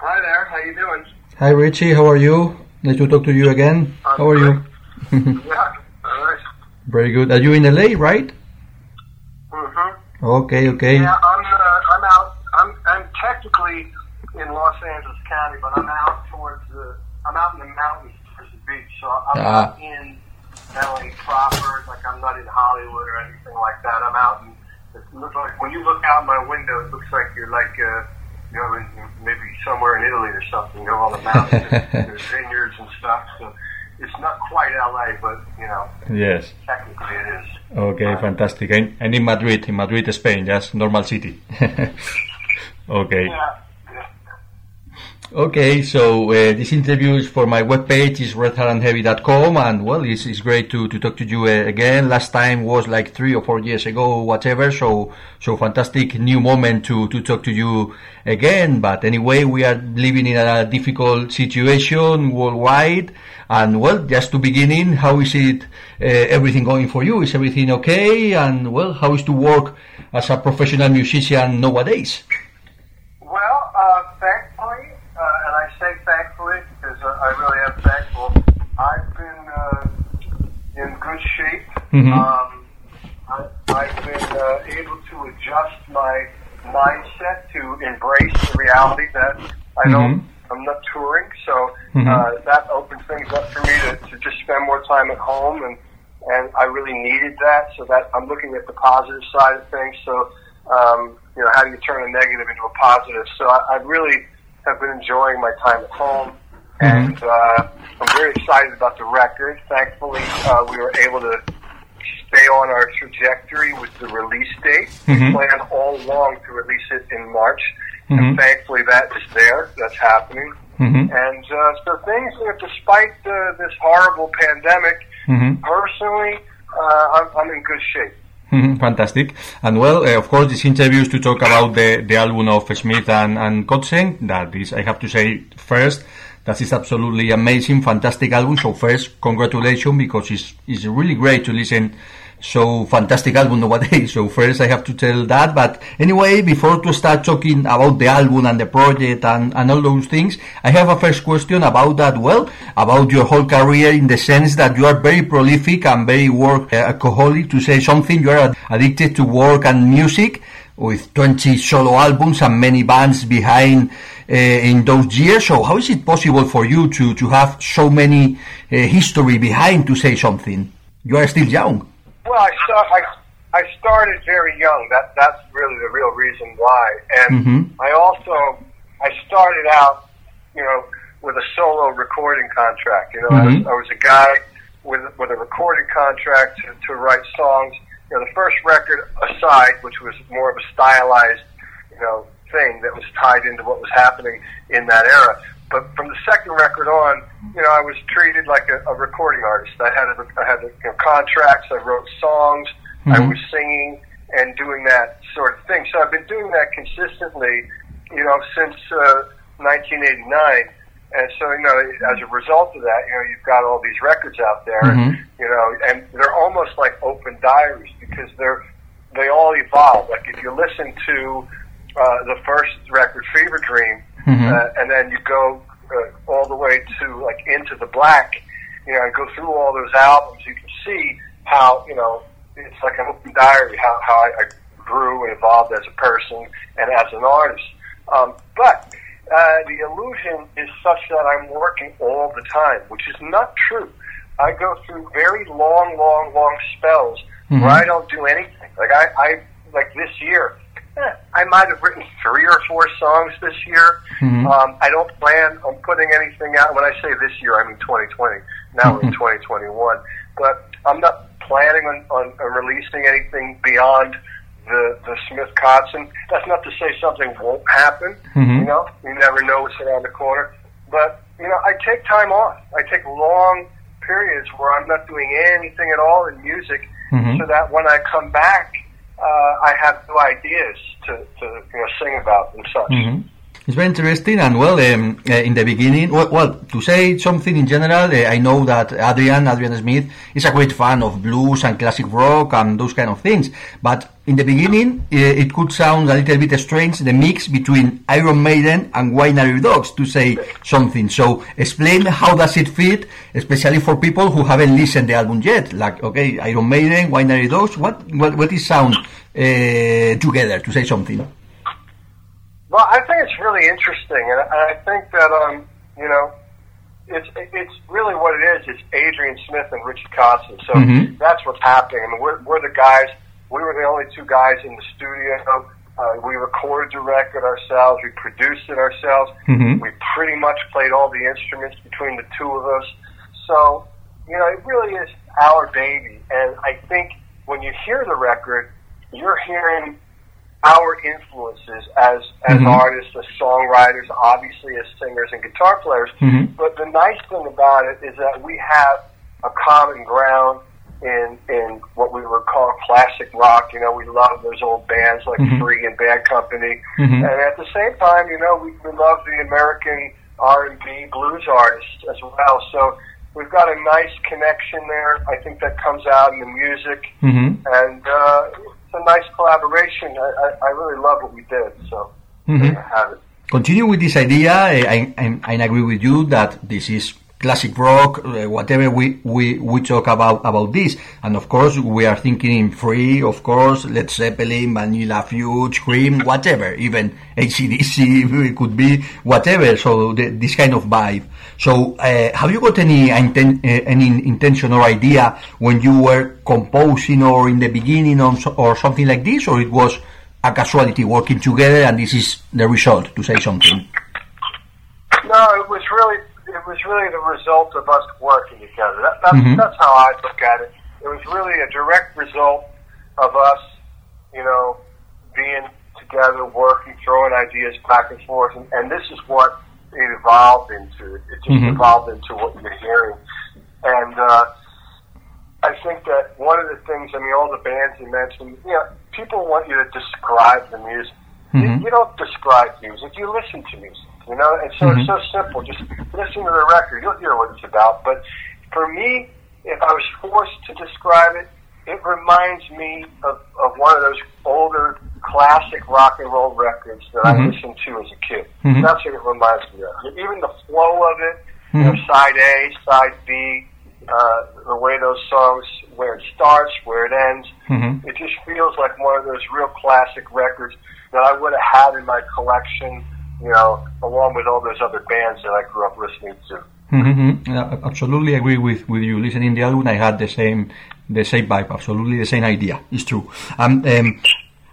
Hi there. How you doing? Hi Richie, how are you? Nice to talk to you again. I'm how are you? yeah. All right. Very good. Are you in LA, right? Mhm. Okay, okay. Yeah, I'm. Uh, I'm out. I'm. I'm technically in Los Angeles County, but I'm out towards the. I'm out in the mountains towards the beach, so I'm Ah. not in LA proper. Like I'm not in Hollywood or anything like that. I'm out in. It looks like when you look out my window, it looks like you're like. Uh, you know, maybe somewhere in Italy or something. You know, all the mountains, and there's vineyards and stuff. So it's not quite LA, but you know, Yes. technically it is. Okay, fantastic. I'm, I'm in Madrid, in Madrid, Spain, just normal city. okay. Yeah. Okay, so uh, this interview is for my webpage, is redhardandheavy.com, and well, it's, it's great to, to talk to you uh, again. Last time was like three or four years ago, whatever, so, so fantastic new moment to, to talk to you again. But anyway, we are living in a difficult situation worldwide, and well, just to beginning, how is it, uh, everything going for you? Is everything okay? And well, how is to work as a professional musician nowadays? Well, uh, thankfully, uh, and I say thankfully because uh, I really am thankful, I've been uh, in good shape. Mhm. Um, I, I've been uh, able to adjust my mindset to embrace the reality that I don't, I'm not touring, so Mhm. uh, that opens things up for me to, to just spend more time at home, and and I really needed that. So that I'm looking at the positive side of things. So um, you know, how do you turn a negative into a positive? So I, I really have been enjoying my time at home, and uh, I'm very excited about the record. Thankfully, uh, we were able to stay on our trajectory with the release date. Mhm. We planned all along to release it in March, Mhm. and thankfully that is there. That's happening. Mm-hmm. And uh, so things, you know, despite uh, this horrible pandemic, Mm-hmm. personally, uh, I'm, I'm in good shape. Mhm, Fantastic. And well, uh, of course, this interview is to talk about the, the album of Smith and, and Kotzen. That is, I have to say first, that is absolutely amazing, fantastic album. So first, congratulations because it's, it's really great to listen so fantastic album nowadays. So first I have to tell that. But anyway, before to start talking about the album and the project and, and all those things, I have a first question about that. Well, about your whole career in the sense that you are very prolific and very work uh, alcoholic to say something. You are addicted to work and music with 20 solo albums and many bands behind in those years. So how is it possible for you to, to have so many uh, history behind to say something? You are still young. Well, I, start, I, I started very young. That that's really the real reason why. And Mhm. I also I started out, you know, with a solo recording contract. You know, I, was, Mhm. I was a guy with with a recording contract to, to write songs. You know, the first record aside, which was more of a stylized, you know, thing that was tied into what was happening in that era. But from the second record on, you know, I was treated like a, a recording artist. I had a, I had you know, contracts. I wrote songs. I Mhm. was singing and doing that sort of thing. So I've been doing that consistently, you know, since uh, 1989. And so, you know, as a result of that, you know, you've got all these records out there, Mhm. you know, and they're almost like open diaries because they're they all evolve. Like if you listen to uh, the first record, Fever Dream, Mhm. uh, and then you go uh, all the way to like Into the Black, you know, and go through all those albums, you can see how you know it's like an open diary how how I, I grew and evolved as a person and as an artist. Um, but uh, the illusion is such that I'm working all the time, which is not true. I go through very long, long, long spells Mhm. where I don't do anything. Like I, I like this year, eh, I might have written three or four songs this year. Mhm. Um, I don't plan on putting anything out. When I say this year, I mean 2020. Now we're in 2021, but I'm not planning on, on, on releasing anything beyond the the Smith Kotzen. That's not to say something won't happen. Mhm. You know, you never know what's around the corner. But you know, I take time off. I take long periods where I'm not doing anything at all in music, Mhm. so that when I come back, uh, I have new ideas to, to you know sing about and such. Mhm. It's very interesting, and well, um, uh, in the beginning, well, well, to say something in general, uh, I know that Adrian, Adrian Smith, is a great fan of blues and classic rock and those kind of things. But in the beginning, uh, it could sound a little bit strange, the mix between Iron Maiden and Winery Dogs, to say something. So explain how does it fit, especially for people who haven't listened the album yet. Like, okay, Iron Maiden, Winery Dogs, what, what, what is sound uh, together, to say something? Well, I think it's really interesting, and I think that um, you know, it's it's really what it is. It's Adrian Smith and Richie Kotzen. So mm-hmm. that's what's happening. I mean, we're we're the guys. We were the only two guys in the studio. Uh, we recorded the record ourselves. We produced it ourselves. Mm-hmm. We pretty much played all the instruments between the two of us. So you know, it really is our baby. And I think when you hear the record, you're hearing our influences as as mm-hmm. artists, as songwriters, obviously as singers and guitar players. Mm-hmm. But the nice thing about it is that we have a common ground in in what we would call classic rock. You know, we love those old bands like mm-hmm. Free and Bad Company, mm-hmm. and at the same time, you know, we, we love the American R and B blues artists as well. So we've got a nice connection there. I think that comes out in the music, mm-hmm. and uh, a nice collaboration. I, I, I really love what we did. So mm-hmm. Have it. Continue with this idea. I, I, I agree with you that this is classic rock, uh, whatever we, we, we talk about, about this. And of course, we are thinking in free, of course, Led Zeppelin, Vanilla Fudge, Cream, whatever, even ACDC it could be whatever. So the, this kind of vibe. So, uh, have you got any, inten- uh, any intention or idea when you were composing or in the beginning or, or something like this, or it was a casualty working together and this is the result, to say something? No, it was really it was really the result of us working together. That, that's, mm-hmm. that's how I look at it. It was really a direct result of us, you know, being together, working, throwing ideas back and forth, and, and this is what it evolved into. It just mm-hmm. evolved into what you're hearing, and uh, I think that one of the things, I mean, all the bands you mentioned, you know, people want you to describe the music. Mm-hmm. You, you don't describe music; you listen to music. You know, and so mm-hmm. it's so simple. Just listen to the record, you'll hear what it's about. But for me, if I was forced to describe it, it reminds me of, of one of those older classic rock and roll records that mm-hmm. I listened to as a kid. Mm-hmm. That's what it reminds me of. Even the flow of it, mm-hmm. you know, mm-hmm. side A, side B, uh, the way those songs, where it starts, where it ends, mm-hmm. it just feels like one of those real classic records that I would have had in my collection you know, along with all those other bands that I grew up listening to. Mm-hmm. Uh, absolutely agree with, with you. Listening the album, I had the same the same vibe. Absolutely the same idea. It's true. Um, um,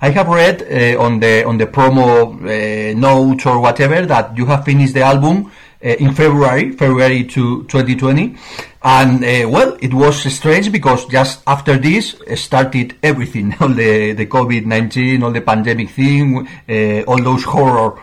I have read uh, on the on the promo uh, notes or whatever that you have finished the album in February, February to 2020, and uh, well, it was strange because just after this started everything, all the the COVID 19, all the pandemic thing, uh, all those horror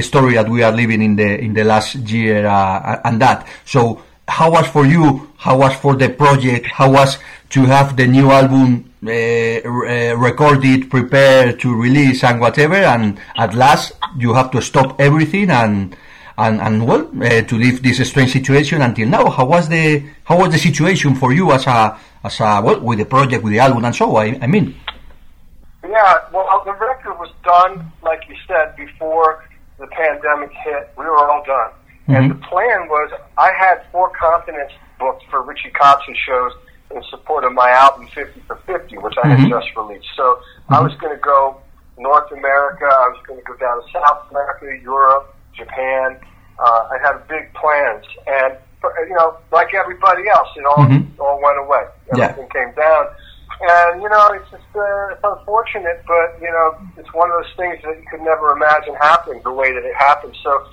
story that we are living in the in the last year uh, and that. So how was for you? How was for the project? How was to have the new album uh, uh, recorded, prepared to release and whatever? And at last you have to stop everything and and and well uh, to live this strange situation until now. How was the how was the situation for you as a as a well with the project with the album and so I, I mean. Yeah, well, the record was done, like you said, before the pandemic hit. We were all done. Mm-hmm. And the plan was I had four continents booked for Richie Kotzen shows in support of my album 50 for 50, which I mm-hmm. had just released. So mm-hmm. I was going to go North America, I was going to go down to South America, Europe, Japan. Uh, I had big plans. And, you know, like everybody else, it all, mm-hmm. all went away. Everything yeah. came down. And you know, it's just uh, it's unfortunate, but you know, it's one of those things that you could never imagine happening the way that it happened. So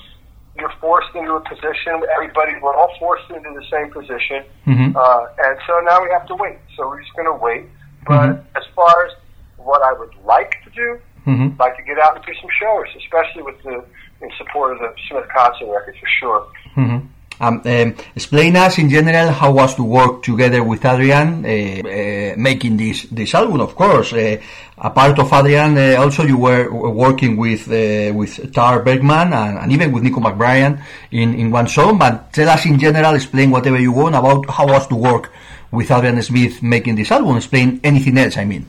you're forced into a position. Everybody, we're all forced into the same position, mm-hmm. uh, and so now we have to wait. So we're just going to wait. But mm-hmm. as far as what I would like to do, mm-hmm. like to get out and do some shows, especially with the in support of the Smith Kotzen record for sure. Mm-hmm. Um, um, explain us in general how was to work together with Adrian, uh, uh, making this this album. Of course, uh, a part of Adrian, uh, also you were working with uh, with Tal Bergman and, and, even with Nicko McBrain in, in one song. But tell us in general, explain whatever you want about how was to work with Adrian Smith making this album. Explain anything else. I mean.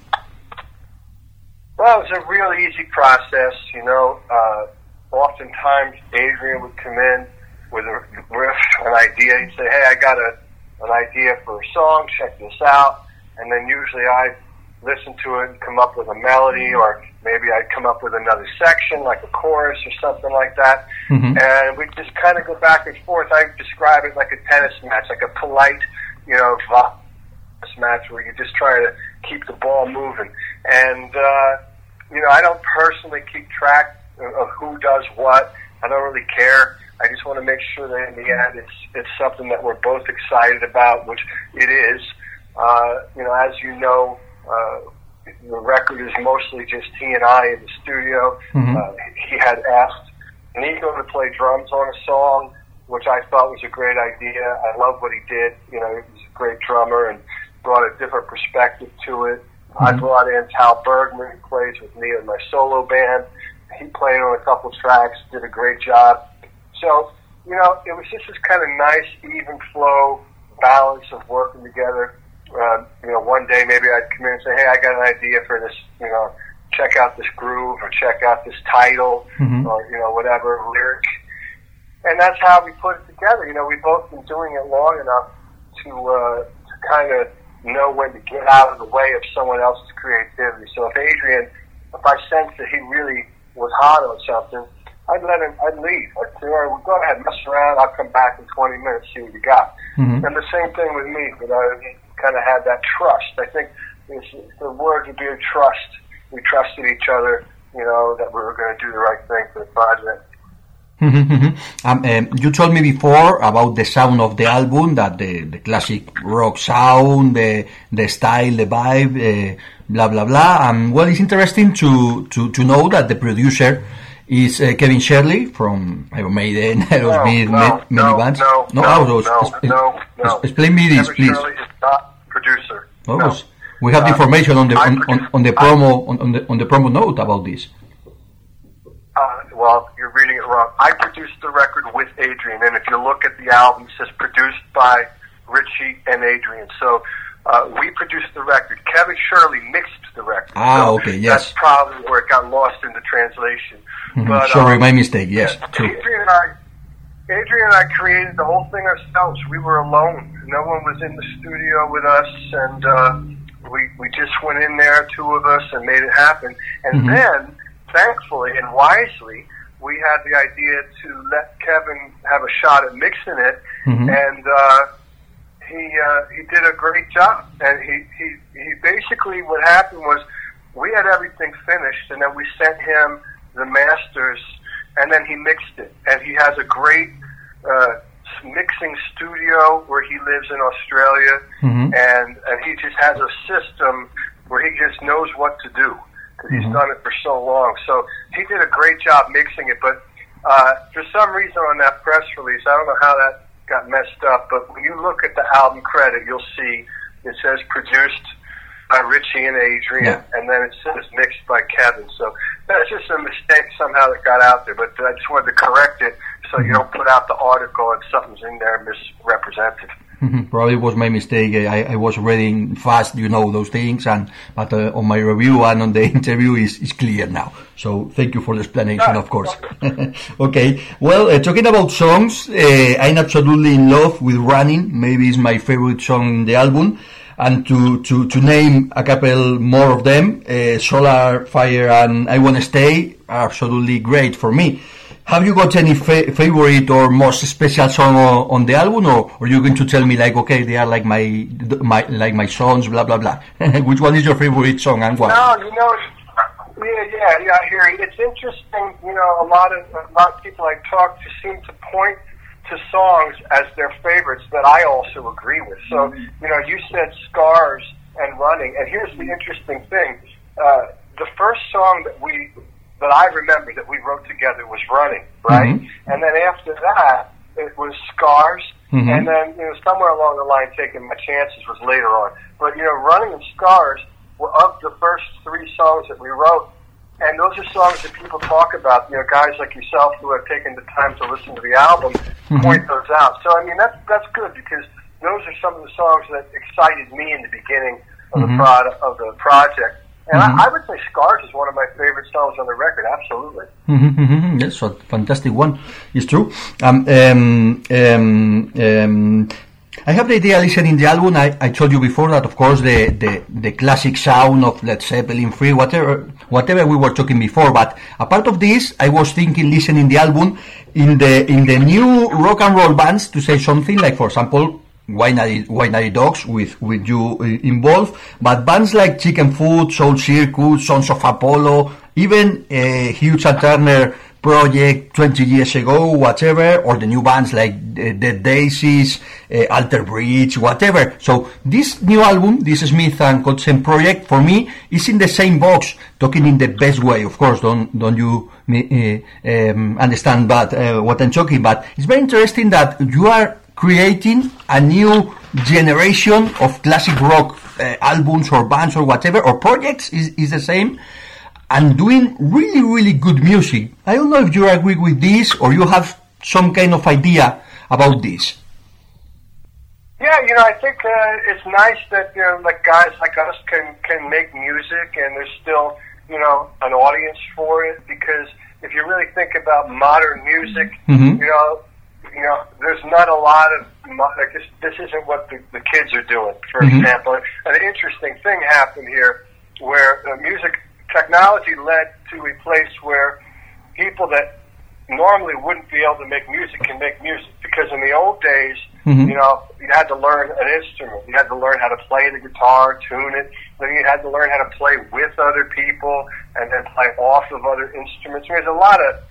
Well, it was a real easy process. You know, uh, oftentimes Adrian would come in with a riff, an idea. He'd say, "Hey, I got a an idea for a song. Check this out." And then usually I'd listen to it and come up with a melody, or maybe I'd come up with another section, like a chorus or something like that. Mm-hmm. And we'd just kind of go back and forth. I describe it like a tennis match, like a polite, you know, tennis match where you're just trying to keep the ball moving. And uh, you know, I don't personally keep track of who does what. I don't really care. I just want to make sure that in the end it's it's something that we're both excited about, which it is. Uh, you know, as you know, uh, the record is mostly just he and I in the studio. Mm-hmm. Uh, he had asked Nicko to play drums on a song, which I thought was a great idea. I love what he did. You know, he's a great drummer and brought a different perspective to it. Mm-hmm. I brought in Tal Bergman, who plays with me in my solo band. He played on a couple tracks, did a great job. So, you know, it was just this kind of nice, even flow balance of working together. Uh, you know, one day maybe I'd come in and say, hey, I got an idea for this, you know, check out this groove or check out this title mm-hmm. or, you know, whatever lyric. And that's how we put it together. You know, we've both been doing it long enough to, uh, to kind of know when to get out of the way of someone else's creativity. So if Adrian, if I sense that he really was hot on something, I'd let him, I'd leave. I'd say, all right, well, go ahead, mess around. I'll come back in 20 minutes, see what you got. Mm-hmm. And the same thing with me, but I kind of had that trust. I think the word would be a trust. We trusted each other, you know, that we were going to do the right thing for the project. Mm-hmm. Um, um, you told me before about the sound of the album, that the, the classic rock sound, the the style, the vibe, uh, blah blah blah. Um, well, it's interesting to, to, to know that the producer is uh, Kevin Shirley from Iron Maiden, Aerosmith, no, no, many no, bands. No, no, no, no, no, no, no. Explain me this, Kevin please. Shirley is not producer. Oh, no. we have uh, information on the on, on, on, the promo on, on the on the promo note about this. Well, you're reading it wrong. I produced the record with Adrian, and if you look at the album, it says produced by Richie and Adrian. So uh, we produced the record. Kevin Shirley mixed the record. Ah, so okay, yes. That's probably where it got lost in the translation. Mm-hmm. But, Sorry, um, my mistake. Yes. Adrian and I, Adrian and I created the whole thing ourselves. We were alone. No one was in the studio with us, and uh, we we just went in there, two of us, and made it happen. And mm-hmm. then thankfully and wisely, we had the idea to let Kevin have a shot at mixing it, mm-hmm. and uh, he uh, he did a great job. And he, he he basically what happened was we had everything finished, and then we sent him the masters, and then he mixed it. And he has a great uh, mixing studio where he lives in Australia, mm-hmm. and and he just has a system where he just knows what to do because he's mm-hmm. done it for so long. So he did a great job mixing it, but uh, for some reason on that press release, I don't know how that got messed up, but when you look at the album credit, you'll see it says produced by Richie and Adrian, yeah. and then it says mixed by Kevin. So that's just a mistake somehow that got out there, but I just wanted to correct it so you mm-hmm. don't put out the article and something's in there misrepresented. Probably was my mistake. I, I was reading fast, you know, those things, and but uh, on my review and on the interview is, is clear now. So thank you for the explanation, of course. okay. Well, uh, talking about songs, uh, I'm absolutely in love with Running. Maybe it's my favorite song in the album. And to, to, to name a couple more of them, uh, Solar Fire and I Wanna Stay are absolutely great for me. Have you got any fa- favorite or most special song on, on the album, or, or are you going to tell me like, okay, they are like my my like my songs, blah blah blah? Which one is your favorite song and why? No, you know, yeah, yeah, yeah. I hear you. It's interesting. You know, a lot of a lot of people I talk to seem to point to songs as their favorites that I also agree with. So, mm-hmm. you know, you said "Scars" and "Running," and here's the interesting thing: uh, the first song that we that I remember that we wrote together was Running, right? Mm-hmm. And then after that, it was Scars, mm-hmm. and then you know somewhere along the line, taking my chances was later on. But you know, Running and Scars were of the first three songs that we wrote, and those are songs that people talk about. You know, guys like yourself who have taken the time to listen to the album mm-hmm. point those out. So I mean, that's that's good because those are some of the songs that excited me in the beginning of mm-hmm. the product of the project. And mm-hmm. I, I, would say "Scars" is one of my favorite songs on the record. Absolutely. Mm-hmm, mm-hmm. That's a fantastic one. It's true. Um, um, um, um, I have the idea listening the album. I, I told you before that, of course, the, the, the classic sound of Led Zeppelin, Free, whatever, whatever we were talking before. But apart of this, I was thinking, listening the album in the in the new rock and roll bands to say something like, for example, Wine Dogs with, with you uh, involved, but bands like Chickenfoot, Soul Circus, Sons of Apollo, even uh, Hughes Turner project 20 years ago, whatever, or the new bands like uh, The Daisies, uh, Alter Bridge, whatever. So this new album, this Smith and Kotzen project, for me, is in the same box, talking in the best way, of course, don't, don't you uh, um, understand but, uh, what I'm talking, but it's very interesting that you are creating a new generation of classic rock uh, albums or bands or whatever or projects is, is the same and doing really really good music i don't know if you agree with this or you have some kind of idea about this yeah you know i think uh, it's nice that you know like guys like us can can make music and there's still you know an audience for it because if you really think about modern music mm-hmm. you know you know, there's not a lot of like this. This isn't what the, the kids are doing. For mm-hmm. example, an interesting thing happened here, where the music technology led to a place where people that normally wouldn't be able to make music can make music. Because in the old days, mm-hmm. you know, you had to learn an instrument. You had to learn how to play the guitar, tune it. Then you had to learn how to play with other people and then play off of other instruments. I mean, there's a lot of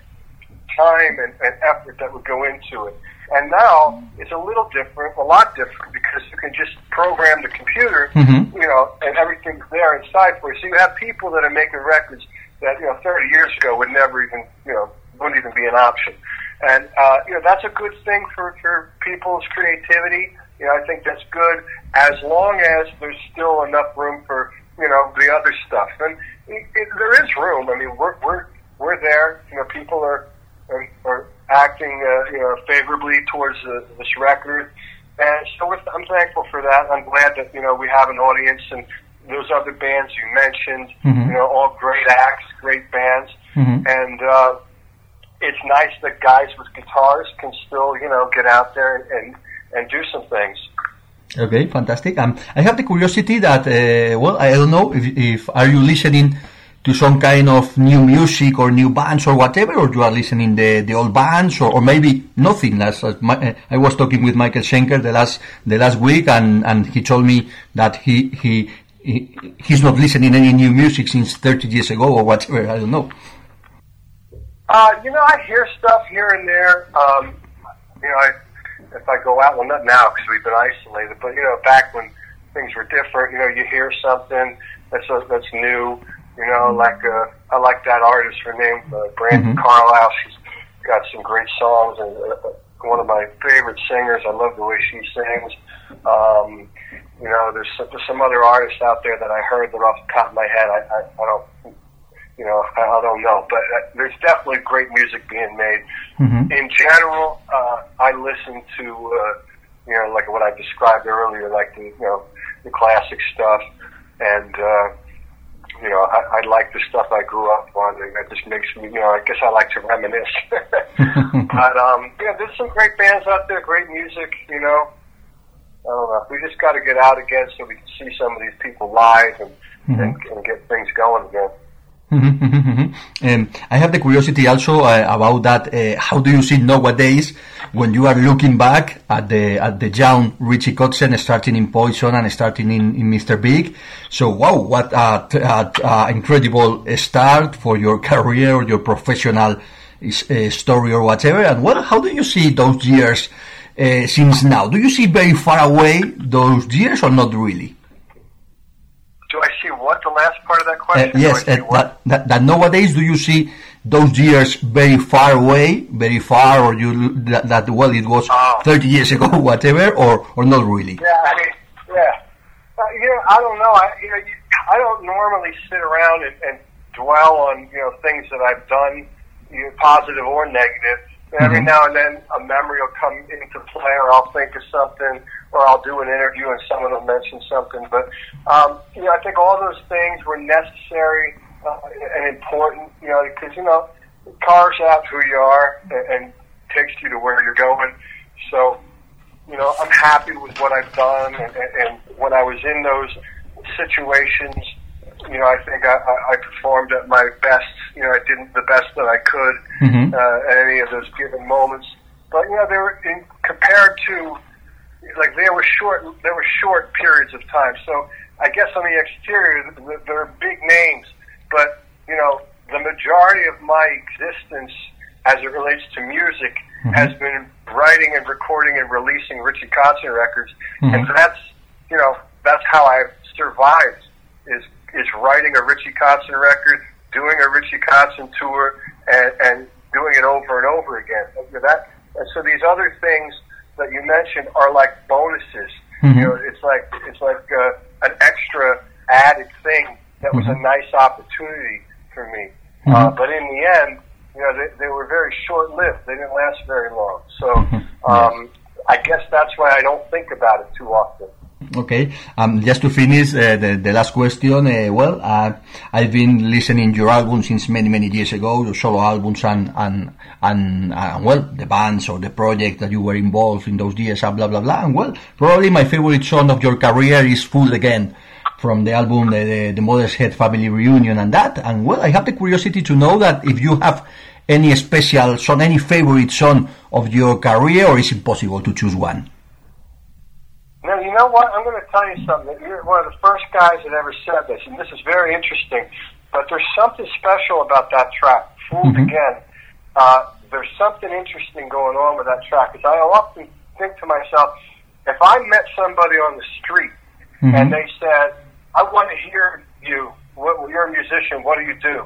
time and, and effort that would go into it. And now it's a little different, a lot different, because you can just program the computer, mm-hmm. you know, and everything's there inside for you. So you have people that are making records that, you know, 30 years ago would never even, you know, wouldn't even be an option. And, uh, you know, that's a good thing for, for people's creativity. You know, I think that's good as long as there's still enough room for, you know, the other stuff. And it, it, there is room. I mean, we're, we're, we're there. You know, people are, are, are acting uh, you know favorably towards uh, this record, and so I'm thankful for that. I'm glad that you know we have an audience and those other bands you mentioned, mm-hmm. you know, all great acts, great bands, mm-hmm. and uh, it's nice that guys with guitars can still you know get out there and and do some things. Okay, fantastic. Um, I have the curiosity that, uh, well, I don't know if, if are you listening to some kind of new music or new bands or whatever, or you are listening the the old bands, or, or maybe nothing. As, as my, I was talking with Michael Schenker the last the last week, and and he told me that he he. he he's not listening any new music since 30 years ago or whatever. I don't know. Uh, you know, I hear stuff here and there. Um, you know, I, if I go out, well, not now because we've been isolated, but you know, back when things were different, you know, you hear something that's a, that's new. You know, like uh, I like that artist. Her name uh, Brandi mm-hmm. Carlile. She's got some great songs and uh, one of my favorite singers. I love the way she sings. Um, you know, there's some, there's some other artists out there that I heard that off the top of my head I, I, I don't you know, I, I don't know, but uh, there's definitely great music being made. Mm-hmm. In general, uh, I listen to, uh, you know, like what I described earlier, like the, you know, the classic stuff, and uh, you know, I, I like the stuff I grew up on. And it just makes me, you know, I guess I like to reminisce. but um, yeah, there's some great bands out there, great music. You know, I don't know. We just got to get out again so we can see some of these people live and mm-hmm. and, and get things going again. Um, I have the curiosity also uh, about that. Uh, how do you see nowadays when you are looking back at the at the young Richie Kotzen starting in Poison and starting in, in Mr. Big? So wow, what an incredible start for your career or your professional uh, story or whatever. And what? How do you see those years uh, since now? Do you see very far away those years or not really? What the last part of that question? Uh, yes, uh, that, that, that, nowadays do you see those years very far away, very far, or you that, that well it was Oh. 30 years ago, whatever, or or not really? Yeah, I mean, yeah. Uh, you know, I don't know. I you know, you, I don't normally sit around and, and dwell on you know things that I've done, you know, positive or negative. Every Mhm. now and then, a memory will come into play, or I'll think of something, or I'll do an interview and someone will mention something. But um, you know, I think all those things were necessary uh, and important. You know, because you know, it carves out who you are and, and takes you to where you're going. So you know, I'm happy with what I've done, and, and, and when I was in those situations, you know, I think I, I, I performed at my best. You know, I did the best that I could Mhm. uh, at any of those given moments. But you know, they were in, compared to like there were short there were short periods of time. So I guess on the exterior, th- th- there are big names, but you know, the majority of my existence as it relates to music has been writing and recording and releasing Richie Kotzen records, and Mhm. that's you know that's how I've survived is is writing a Richie Kotzen record, doing a Richie Kotzen tour, and, and doing it over and over again. That and so these other things that you mentioned are like bonuses. Mhm. You know, it's like it's like uh, an extra added thing that was a Mhm. nice opportunity for me. Uh, Mhm. but in the end, you know, they, they were very short lived. They didn't last very long. So Mhm. um, I guess that's why I don't think about it too often. Okay. Um, just to finish uh, the, the last question, uh, well, uh, I've been listening your album since many, many years ago, your solo albums and, and, and, uh, well, the bands or the project that you were involved in those years, blah, blah, blah. And well, probably my favorite song of your career is Fooled Again from the album, the, the, the Mother Head's Family Reunion and that. And well, I have the curiosity to know that if you have any special song, any favorite song of your career, or is it possible to choose one? Now, you know what? I'm going to tell you something. You're one of the first guys that ever said this, and this is very interesting. But there's something special about that track, Fooled Mhm. Again. Uh, there's something interesting going on with that track. Because I often think to myself, if I met somebody on the street Mhm. and they said, I want to hear you, what, you're a musician, what do you do?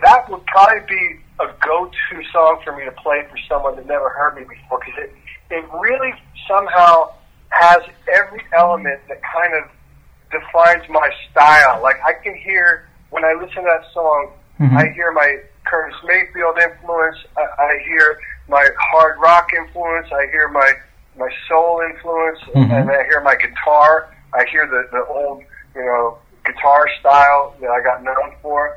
That would probably be a go-to song for me to play for someone that never heard me before because it, it really somehow has every element that kind of defines my style. Like I can hear when I listen to that song, Mhm. I hear my Curtis Mayfield influence. I, I hear my hard rock influence. I hear my my soul influence, Mhm. and I hear my guitar. I hear the the old you know guitar style that I got known for.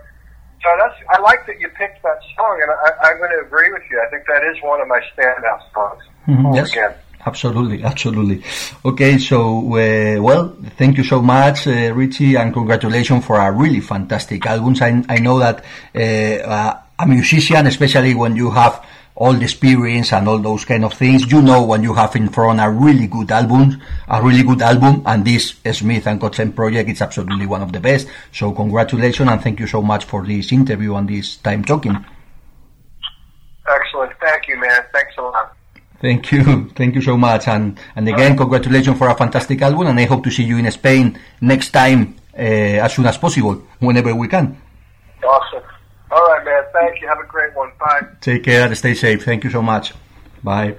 So that's I like that you picked that song, and I, I'm going to agree with you. I think that is one of my standout songs. Mhm, yes. Again. Absolutely, absolutely. Okay, so uh, well, thank you so much, uh, Richie, and congratulations for a really fantastic album. I, I know that uh, a musician, especially when you have all the experience and all those kind of things, you know when you have in front a really good album, a really good album, and this Smith and Kotzen project is absolutely one of the best. So congratulations and thank you so much for this interview and this time talking. Excellent. Thank you, man. Thanks a lot. Thank you. Thank you so much. And, and again, congratulations for a fantastic album. And I hope to see you in Spain next time uh, as soon as possible, whenever we can. Awesome. All right, man. Thank you. Have a great one. Bye. Take care. And stay safe. Thank you so much. Bye.